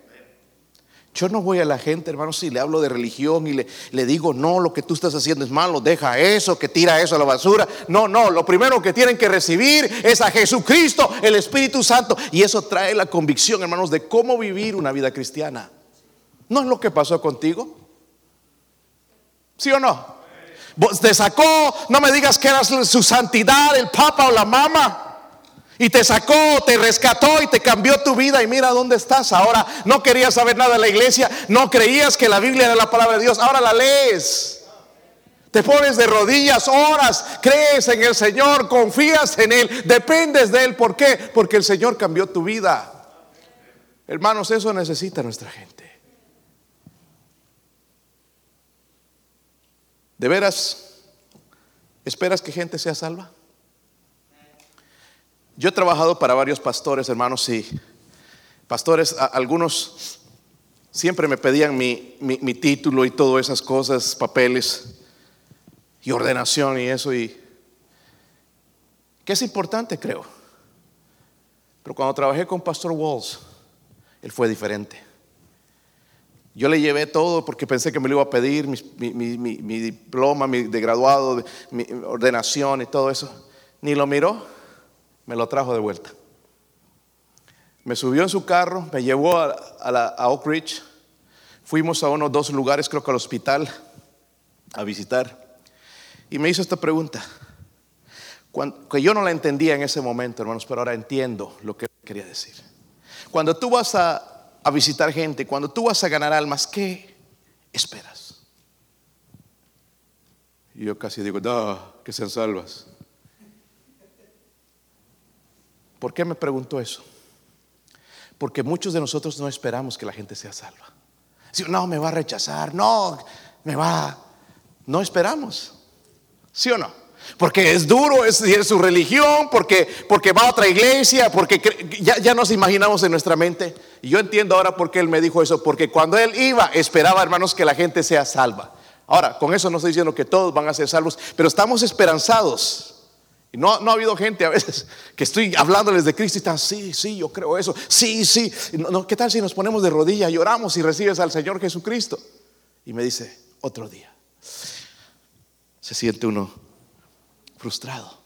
Yo no voy a la gente, hermanos, si le hablo de religión y le, le, digo, no, lo que tú estás haciendo es malo, deja eso, que tira eso a la basura. No, no, lo primero que tienen que recibir es a Jesucristo, el Espíritu Santo. Y eso trae la convicción, hermanos, de cómo vivir una vida cristiana. ¿No es lo que pasó contigo? ¿Sí o no? Te sacó, no me digas que eras su santidad, el papa o la mama. Y te sacó, te rescató y te cambió tu vida. Y mira dónde estás ahora. No querías saber nada de la iglesia. No creías que la Biblia era la palabra de Dios. Ahora la lees. Te pones de rodillas, oras, crees en el Señor, confías en Él, dependes de Él. ¿Por qué? Porque el Señor cambió tu vida. Hermanos, eso necesita nuestra gente. ¿De veras esperas que gente sea salva? Yo he trabajado para varios pastores, hermanos, y pastores, algunos siempre me pedían mi, título y todas esas cosas, papeles y ordenación y eso, y que es importante, creo. Pero cuando trabajé con Pastor Walls, él fue diferente. Yo le llevé todo porque pensé que me lo iba a pedir, mi, diploma, mi de graduado, mi ordenación y todo eso. Ni lo miró, me lo trajo de vuelta. Me subió en su carro, me llevó a, Oak Ridge. Fuimos a unos dos lugares, creo que al hospital, a visitar. Y me hizo esta pregunta, que yo no la entendía en ese momento, hermanos, pero ahora entiendo lo que quería decir. Cuando tú vas a a visitar gente, cuando tú vas a ganar almas, ¿qué esperas? Y yo casi digo, no, que sean salvas. ¿Por qué me pregunto eso? Porque muchos de nosotros no esperamos que la gente sea salva. Si no, me va a rechazar, no, me va. No esperamos. ¿Sí o no? Porque es duro, es, su religión, porque, porque va a otra iglesia, porque ya, ya nos imaginamos en nuestra mente. Y yo entiendo ahora por qué él me dijo eso, porque cuando él iba, esperaba, hermanos, que la gente sea salva. Ahora, con eso no estoy diciendo que todos van a ser salvos, pero estamos esperanzados. Y no, ha habido gente a veces que estoy hablándoles de Cristo y están, sí, sí, yo creo eso, sí, sí. No, ¿Qué tal si nos ponemos de rodillas, lloramos y recibes al Señor Jesucristo? Y me dice, otro día. Se siente uno frustrado,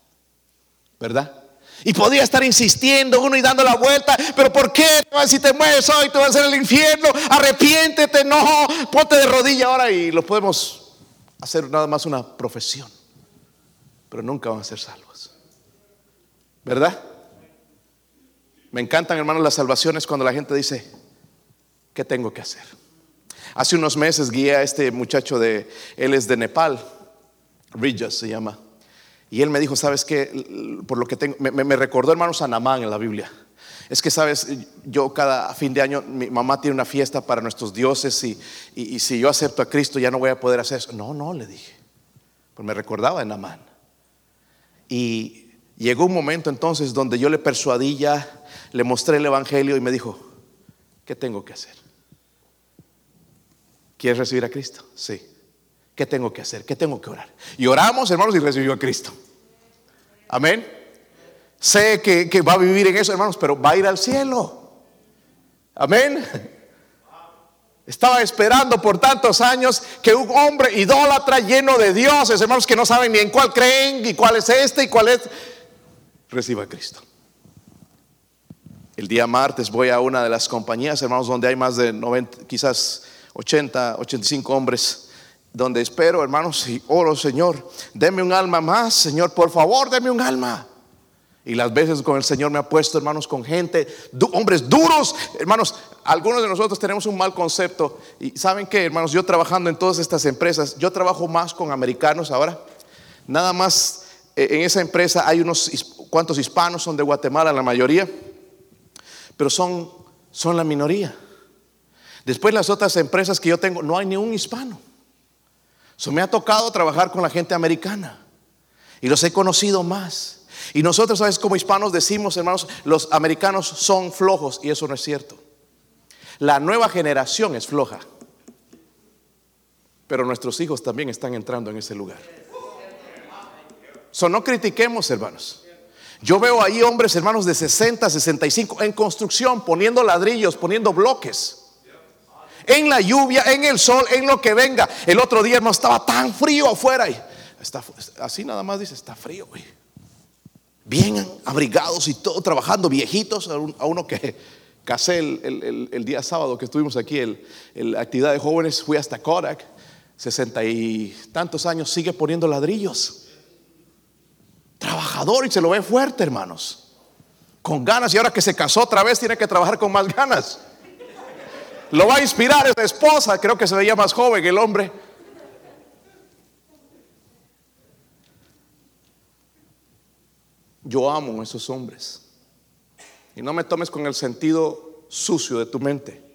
¿verdad? Y podía estar insistiendo uno y dando la vuelta, pero ¿por qué? Si te mueves hoy, te vas a hacer el infierno, arrepiéntete, no, ponte de rodilla ahora y lo podemos hacer nada más una profesión, pero nunca van a ser salvos. ¿Verdad? Me encantan, hermanos, las salvaciones cuando la gente dice, ¿qué tengo que hacer? Hace unos meses guié a este muchacho de, él es de Nepal, Rijas se llama, y él me dijo, ¿sabes qué? Por lo que tengo, me, recordó, hermanos, a Namán en la Biblia. Es que, sabes, yo cada fin de año, mi mamá tiene una fiesta para nuestros dioses y, y, si yo acepto a Cristo ya no voy a poder hacer eso. No, no, le dije. Pues me recordaba de Namán. Y llegó un momento entonces donde yo le persuadí ya, le mostré el Evangelio y me dijo, ¿qué tengo que hacer? ¿Quieres recibir a Cristo? Sí. ¿Qué tengo que hacer? ¿Qué tengo que orar? Y oramos, hermanos, y recibió a Cristo. Amén. Sé que, va a vivir en eso, hermanos, pero va a ir al cielo. Amén. Estaba esperando por tantos años que un hombre idólatra lleno de dioses, hermanos, que no saben ni en cuál creen, y cuál es este y cuál es, reciba a Cristo. El día martes voy a una de las compañías, hermanos, donde hay más de 90, quizás 80, 85 hombres, donde espero, hermanos, y oro, Señor, deme un alma más, Señor, por favor, deme un alma. Y las veces con el Señor me ha puesto, hermanos, con gente, hombres duros. Hermanos, algunos de nosotros tenemos un mal concepto. Y saben que, hermanos, yo trabajando en todas estas empresas, yo trabajo más con americanos ahora. Nada más eh, en esa empresa hay unos cuantos hispanos, son de Guatemala la mayoría, pero son, son la minoría. Después las otras empresas que yo tengo, no hay ni un hispano. Eso me ha tocado trabajar con la gente americana. Y los he conocido más. Y nosotros, ¿sabes? Como hispanos decimos, hermanos, los americanos son flojos y eso no es cierto. La nueva generación es floja. Pero nuestros hijos también están entrando en ese lugar. So, no critiquemos, hermanos. Yo veo ahí hombres, hermanos, de 60, 65 en construcción, poniendo ladrillos, poniendo bloques. En la lluvia, en el sol, en lo que venga. El otro día, no estaba tan frío afuera. Y así nada más dice, está frío, güey bien abrigados y todo, trabajando, viejitos, a uno que casé el, día sábado que estuvimos aquí, el, la actividad de jóvenes, fui hasta Kodak, sesenta y tantos años, sigue poniendo ladrillos. Trabajador y se lo ve fuerte, hermanos. Con ganas y ahora que se casó otra vez tiene que trabajar con más ganas. Lo va a inspirar esa esposa, creo que se veía más joven el hombre. Yo amo a esos hombres. Y no me tomes con el sentido sucio de tu mente.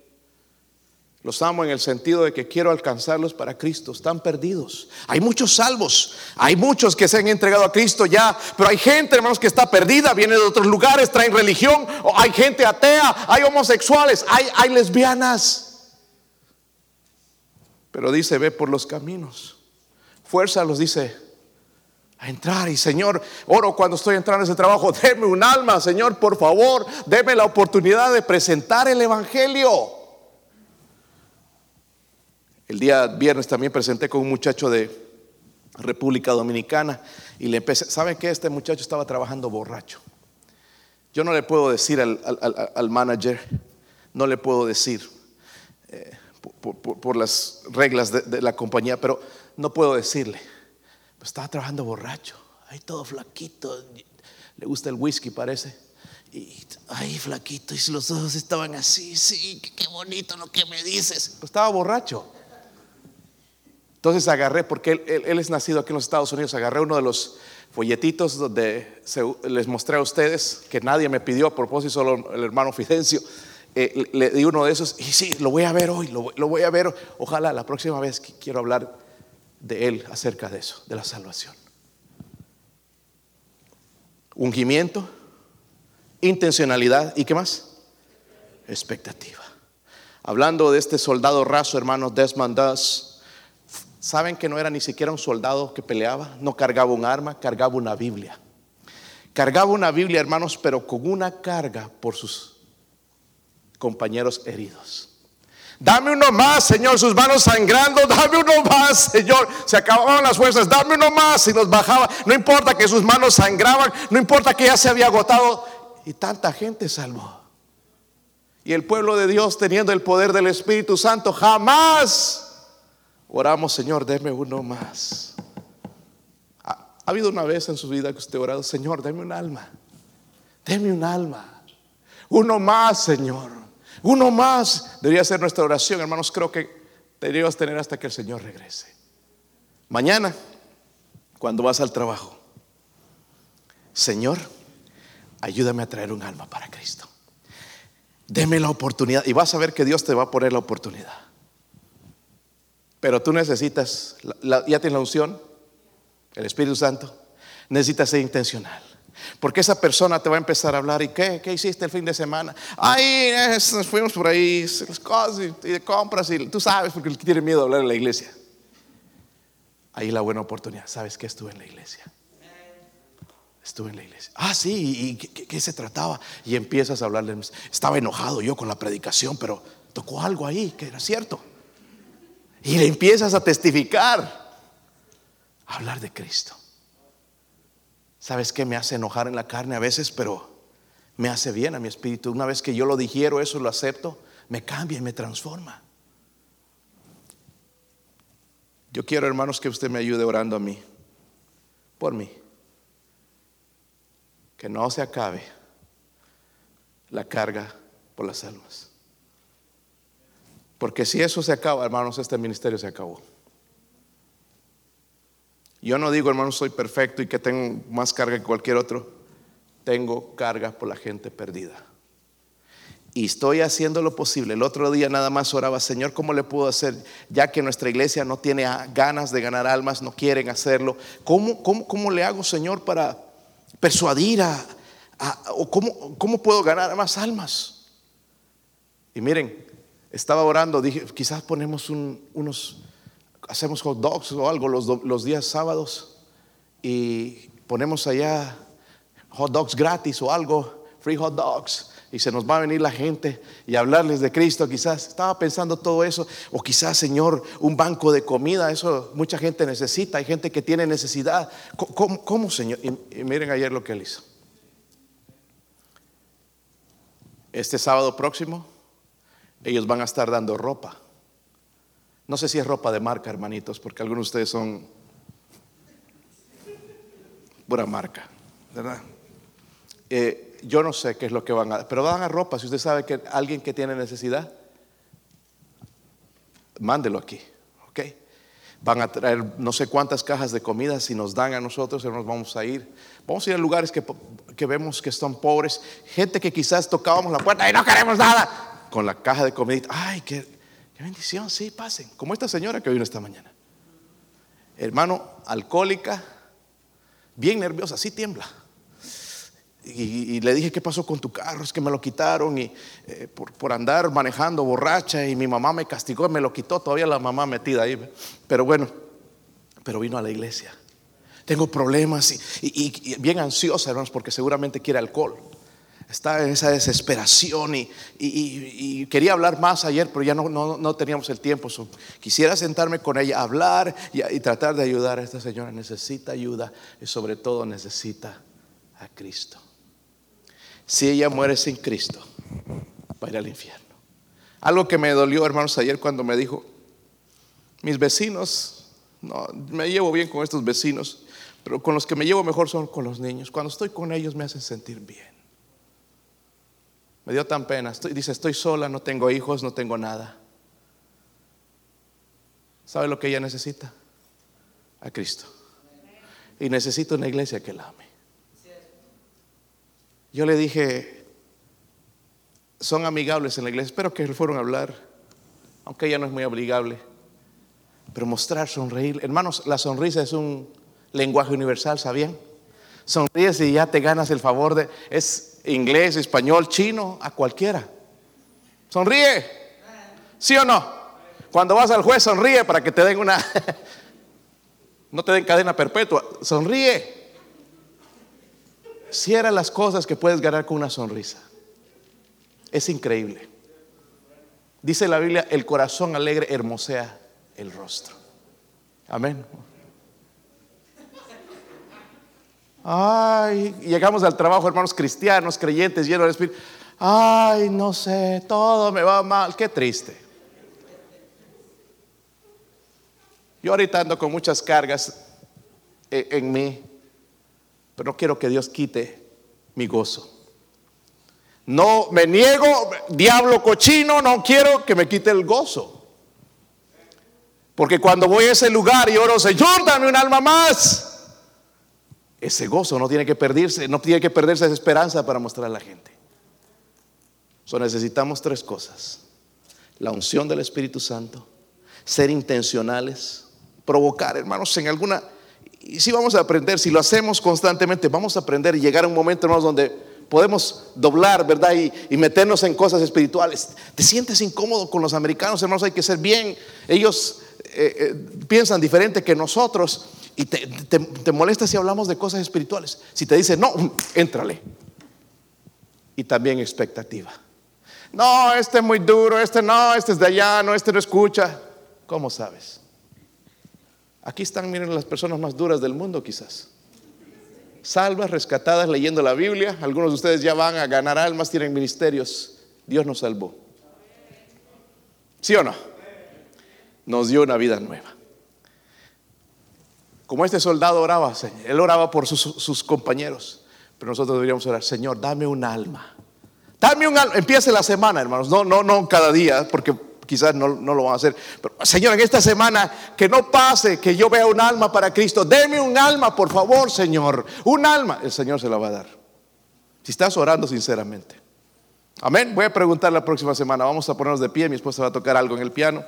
Los amo en el sentido de que quiero alcanzarlos para Cristo. Están perdidos. Hay muchos salvos. Hay muchos que se han entregado a Cristo ya. Pero hay gente, hermanos, que está perdida. Viene de otros lugares, traen religión. Hay gente atea. Hay homosexuales. Hay, hay lesbianas. Pero dice, ve por los caminos. Fuerza los dice, a entrar. Y Señor, oro cuando estoy entrando a ese trabajo, deme un alma, Señor, por favor, deme la oportunidad de presentar el Evangelio. El día viernes también presenté con un muchacho de República Dominicana y le empecé, ¿saben qué? Este muchacho estaba trabajando borracho. Yo no le puedo decir al, manager, no le puedo decir eh, por, las reglas de la compañía, pero no puedo decirle pues estaba trabajando borracho, ahí todo flaquito, le gusta el whisky parece. Y ahí flaquito, y los ojos estaban así, sí, qué bonito lo que me dices. Pues estaba borracho. Entonces agarré, porque él, es nacido aquí en los Estados Unidos, agarré uno de los folletitos donde les mostré a ustedes, que nadie me pidió a propósito, solo el hermano Fidencio. Eh, le di uno de esos y sí, lo voy a ver hoy, lo, voy a ver. Ojalá la próxima vez que quiero hablar de Él acerca de eso, de la salvación. Ungimiento, intencionalidad y qué más? Expectativa. Hablando de este soldado raso, hermano Desmond Doss, ¿saben que no era ni siquiera un soldado que peleaba? No cargaba un arma, cargaba una Biblia. Cargaba una Biblia, hermanos, pero con una carga por sus compañeros heridos. Dame uno más, Señor, sus manos sangrando, dame uno más, Señor. Se acababan las fuerzas, dame uno más y nos bajaba. No importa que sus manos sangraban, no importa que ya se había agotado. Y tanta gente salvó. Y el pueblo de Dios, teniendo el poder del Espíritu Santo, jamás Oramos, Señor, deme uno más. ¿Ha, ha habido una vez en su vida que usted ha orado, Señor, deme un alma? Deme un alma. Uno más, Señor. Uno más. Debería ser nuestra oración, hermanos. Creo que deberíamos tener hasta que el Señor regrese. Mañana, cuando vas al trabajo, Señor, ayúdame a traer un alma para Cristo. Deme la oportunidad y vas a ver que Dios te va a poner la oportunidad. Pero tú necesitas, ya tienes la unción, el Espíritu Santo, necesitas ser intencional. Porque esa persona te va a empezar a hablar, ¿y qué? ¿Qué hiciste el fin de semana? Ay, nos fuimos por ahí, y de compras, y tú sabes, porque tiene miedo de hablar en la iglesia. Ahí la buena oportunidad. ¿Sabes que estuve en la iglesia? Estuve en la iglesia. Ah, sí, ¿y qué, se trataba? Y empiezas a hablarle. Estaba enojado yo con la predicación, pero tocó algo ahí que era cierto. Y le empiezas a testificar, a hablar de Cristo. ¿Sabes qué? Me hace enojar en la carne a veces, pero me hace bien a mi espíritu. Una vez que yo lo digiero, eso lo acepto, me cambia y me transforma. Yo quiero, hermanos, que usted me ayude orando a mí, por mí. Que no se acabe la carga por las almas. Porque si eso se acaba, hermanos, este ministerio se acabó. Yo no digo, hermano, soy perfecto y que tengo más carga que cualquier otro. Tengo carga por la gente perdida. Y estoy haciendo lo posible. El otro día nada más oraba, Señor, ¿cómo le puedo hacer? Ya que nuestra iglesia no tiene ganas de ganar almas, no quieren hacerlo. ¿Cómo, cómo, le hago, Señor, para persuadir a, o cómo, cómo puedo ganar más almas? Y miren, estaba orando, dije, quizás ponemos unos hacemos hot dogs o algo los, días sábados y ponemos allá hot dogs gratis o algo, free hot dogs, y se nos va a venir la gente y hablarles de Cristo. Quizás estaba pensando todo eso, o quizás, Señor, un banco de comida, eso mucha gente necesita, hay gente que tiene necesidad. ¿Cómo, Señor? y miren ayer lo que él hizo. Este sábado próximo, ellos van a estar dando ropa no sé si es ropa de marca, hermanitos, porque algunos de ustedes son pura marca, ¿verdad? Eh, yo no sé qué es lo que van a, pero van a ropa. Si usted sabe que alguien que tiene necesidad, mándelo aquí, ¿ok? Van a traer no sé cuántas cajas de comida, si nos dan a nosotros, nos vamos a ir. Vamos a ir a lugares que, que vemos que son pobres, gente que quizás tocábamos la puerta y no queremos nada, con la caja de comida. Ay, que bendición, sí, pasen. Como esta señora que vino esta mañana. Hermano, alcohólica, bien nerviosa, sí tiembla. Y, le dije, ¿qué pasó con tu carro? Es que me lo quitaron y eh, por, andar manejando borracha y mi mamá me castigó y me lo quitó. Todavía la mamá metida ahí. Pero bueno, pero vino a la iglesia. Tengo problemas y, y bien ansiosa, hermanos, porque seguramente quiere alcohol está en esa desesperación y, quería hablar más ayer, pero ya no, teníamos el tiempo. quisiera sentarme con ella, hablar y, tratar de ayudar a esta señora. Necesita ayuda y sobre todo necesita a Cristo. Si ella muere sin Cristo, va a ir al infierno. Algo que me dolió, hermanos, ayer cuando me dijo, mis vecinos, no, me llevo bien con estos vecinos, pero con los que me llevo mejor son con los niños. Cuando estoy con ellos me hacen sentir bien. Me dio tan pena. dice, estoy sola, no tengo hijos, no tengo nada. ¿Sabe lo que ella necesita? A Cristo. Y necesita una iglesia que la ame. Yo le dije, son amigables en la iglesia. Espero que fueron a hablar, aunque ella no es muy obligable. Pero mostrar, sonreír. Hermanos, la sonrisa es un lenguaje universal, ¿sabían? Sonríes y ya te ganas el favor de... Es inglés, español, chino, a cualquiera. Sonríe. ¿Sí o no? Cuando vas al juez, sonríe para que te den una... *laughs* no te den cadena perpetua. Sonríe. Cierra las cosas que puedes ganar con una sonrisa. Es increíble. Dice la Biblia, el corazón alegre hermosea el rostro. Amén. Ay, llegamos al trabajo, hermanos cristianos, creyentes, llenos de espíritu. Ay, no sé, todo me va mal, qué triste. Yo ahorita ando con muchas cargas e, en mí, pero no quiero que Dios quite mi gozo. No me niego, diablo cochino, no quiero que me quite el gozo. Porque cuando voy a ese lugar y oro, Señor, dame un alma más. Ese gozo no tiene que perderse, no tiene que perderse esa esperanza para mostrar a la gente. So, necesitamos tres cosas. La unción del Espíritu Santo, ser intencionales, provocar, hermanos, en alguna... Y si vamos a aprender, si lo hacemos constantemente, vamos a aprender y llegar a un momento, hermanos, donde podemos doblar, ¿verdad? Y, meternos en cosas espirituales. ¿Te sientes incómodo con los americanos, hermanos? Hay que ser bien. Ellos eh, eh, piensan diferente que nosotros y te, te, molesta si hablamos de cosas espirituales. Si te dice, no, éntrale. Y también expectativa. No, este es muy duro, este no, este es de allá, no, este no escucha. ¿Cómo sabes? Aquí están, miren, las personas más duras del mundo quizás. Salvas, rescatadas, leyendo la Biblia. Algunos de ustedes ya van a ganar almas, tienen ministerios. Dios nos salvó. ¿Sí o no? Nos dio una vida nueva. Como este soldado oraba, él oraba por sus, compañeros, pero nosotros deberíamos orar, Señor, dame un alma. Dame un alma. Empiece la semana, hermanos, no, no, no cada día, porque quizás no, no, lo van a hacer. Pero, Señor, en esta semana que no pase que yo vea un alma para Cristo. Deme un alma, por favor, Señor. Un alma. El Señor se la va a dar. Si estás orando sinceramente. Amén. Voy a preguntar la próxima semana. Vamos a ponernos de pie. Mi esposa va a tocar algo en el piano.